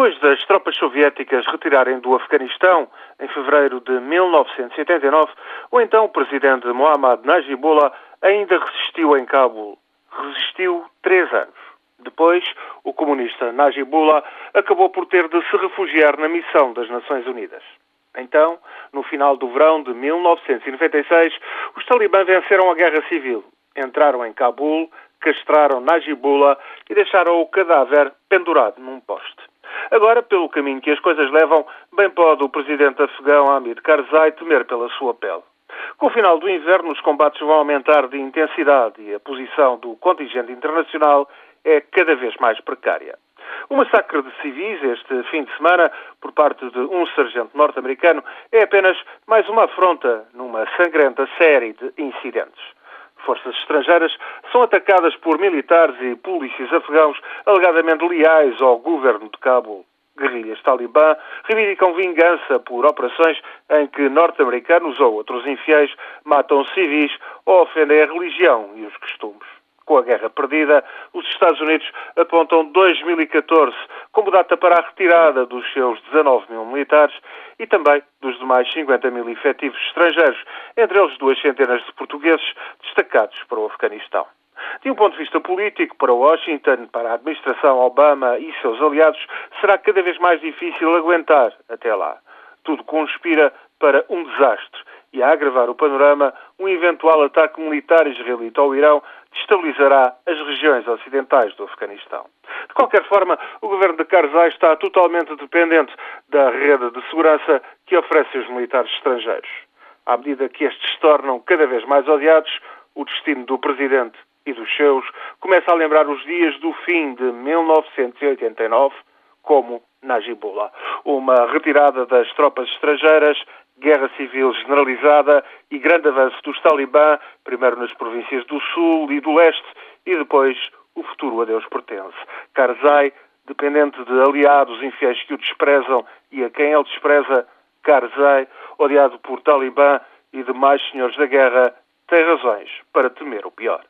Depois das tropas soviéticas retirarem do Afeganistão em fevereiro de 1989, o então presidente Mohammad Najibullah ainda resistiu em Cabul. Resistiu três anos. Depois, o comunista Najibullah acabou por ter de se refugiar na missão das Nações Unidas. Então, no final do verão de 1996, os talibãs venceram a guerra civil. Entraram em Cabul, castraram Najibullah e deixaram o cadáver pendurado num poste. Agora, pelo caminho que as coisas levam, bem pode o presidente afegão Hamid Karzai temer pela sua pele. Com o final do inverno, os combates vão aumentar de intensidade e a posição do contingente internacional é cada vez mais precária. O massacre de civis este fim de semana por parte de um sargento norte-americano é apenas mais uma afronta numa sangrenta série de incidentes. Forças estrangeiras são atacadas por militares e polícias afegãos alegadamente leais ao governo de Cabul. Guerrilhas talibã reivindicam vingança por operações em que norte-americanos ou outros infiéis matam civis ou ofendem a religião e os costumes com a guerra perdida, os Estados Unidos apontam 2014 como data para a retirada dos seus 19 mil militares e também dos demais 50 mil efetivos estrangeiros, entre eles duas centenas de portugueses destacados para o Afeganistão. De um ponto de vista político, para Washington, para a administração Obama e seus aliados, será cada vez mais difícil aguentar até lá. Tudo conspira para um desastre e, a agravar o panorama, um eventual ataque militar israelita ao Irão destabilizará as regiões ocidentais do Afeganistão. De qualquer forma, o governo de Karzai está totalmente dependente da rede de segurança que oferece os militares estrangeiros. À medida que estes se tornam cada vez mais odiados, o destino do presidente e dos seus começa a lembrar os dias do fim de 1989, como Najibullah. Uma retirada das tropas estrangeiras guerra civil generalizada e grande avanço dos talibã, primeiro nas províncias do Sul e do Leste, e depois o futuro a Deus pertence. Karzai, dependente de aliados infiéis que o desprezam e a quem ele despreza, Karzai, odiado por talibã e demais senhores da guerra, tem razões para temer o pior.